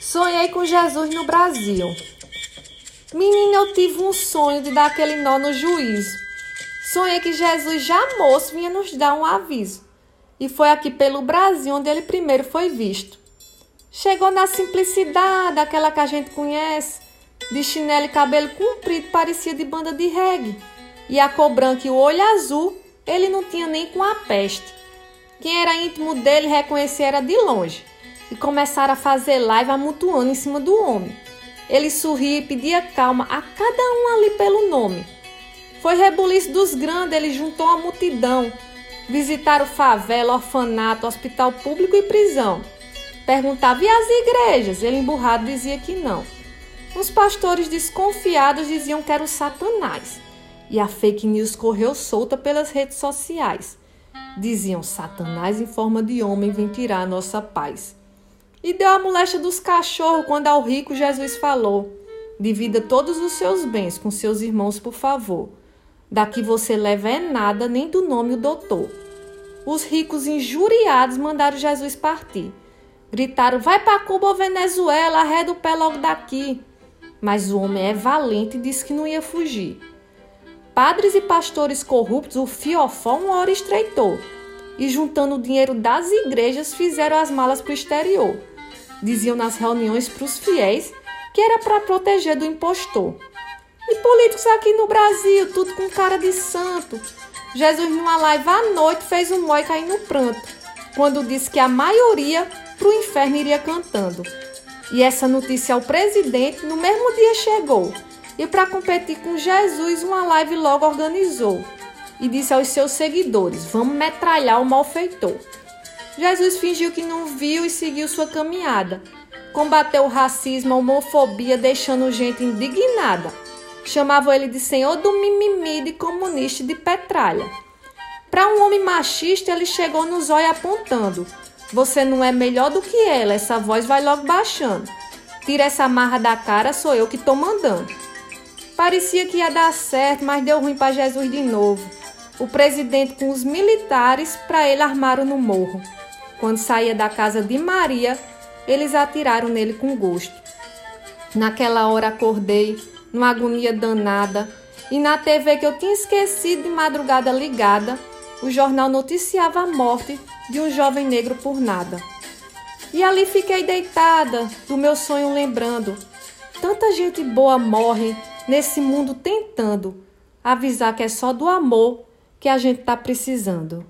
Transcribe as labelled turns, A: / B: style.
A: Sonhei com Jesus no Brasil. Menina, eu tive um sonho de dar aquele nó no juízo. Sonhei que Jesus já moço vinha nos dar um aviso. E foi aqui pelo Brasil onde ele primeiro foi visto. Chegou na simplicidade, aquela que a gente conhece, de chinelo e cabelo comprido, parecia de banda de reggae. E a cor branca e o olho azul, ele não tinha nem com a peste. Quem era íntimo dele reconhecia era de longe e começaram a fazer live amontoando em cima do homem. Ele sorria e pedia calma a cada um ali pelo nome. Foi rebuliço dos grandes, ele juntou a multidão. Visitaram favela, orfanato, hospital público e prisão. Perguntava, e as igrejas? Ele emburrado dizia que não. Os pastores desconfiados diziam que era o Satanás. E a fake news correu solta pelas redes sociais. Diziam, Satanás em forma de homem vem tirar a nossa paz. E deu a moléstia dos cachorros quando ao rico Jesus falou: Divida todos os seus bens com seus irmãos, por favor. Daqui você leva é nada, nem do nome o doutor. Os ricos injuriados mandaram Jesus partir. Gritaram: Vai para Cuba ou Venezuela, arreda o pé logo daqui. Mas o homem é valente e disse que não ia fugir. Padres e pastores corruptos, o fiofó uma hora estreitou e, juntando o dinheiro das igrejas, fizeram as malas para o exterior. Diziam nas reuniões para os fiéis que era para proteger do impostor. E políticos aqui no Brasil, tudo com cara de santo. Jesus, numa live à noite, fez um moi cair no pranto, quando disse que a maioria para o inferno iria cantando. E essa notícia ao presidente no mesmo dia chegou. E para competir com Jesus, uma live logo organizou e disse aos seus seguidores: Vamos metralhar o malfeitor. Jesus fingiu que não viu e seguiu sua caminhada. Combateu o racismo, a homofobia, deixando gente indignada. Chamavam ele de senhor do mimimi, de comunista de petralha. Para um homem machista, ele chegou nos olhos apontando: Você não é melhor do que ela, essa voz vai logo baixando. Tira essa marra da cara, sou eu que estou mandando. Parecia que ia dar certo, mas deu ruim para Jesus de novo o presidente com os militares para ele armaram no morro. Quando saía da casa de Maria, eles atiraram nele com gosto. Naquela hora acordei, numa agonia danada, e na TV que eu tinha esquecido de madrugada ligada, o jornal noticiava a morte de um jovem negro por nada. E ali fiquei deitada, do meu sonho lembrando. Tanta gente boa morre nesse mundo tentando avisar que é só do amor que a gente está precisando.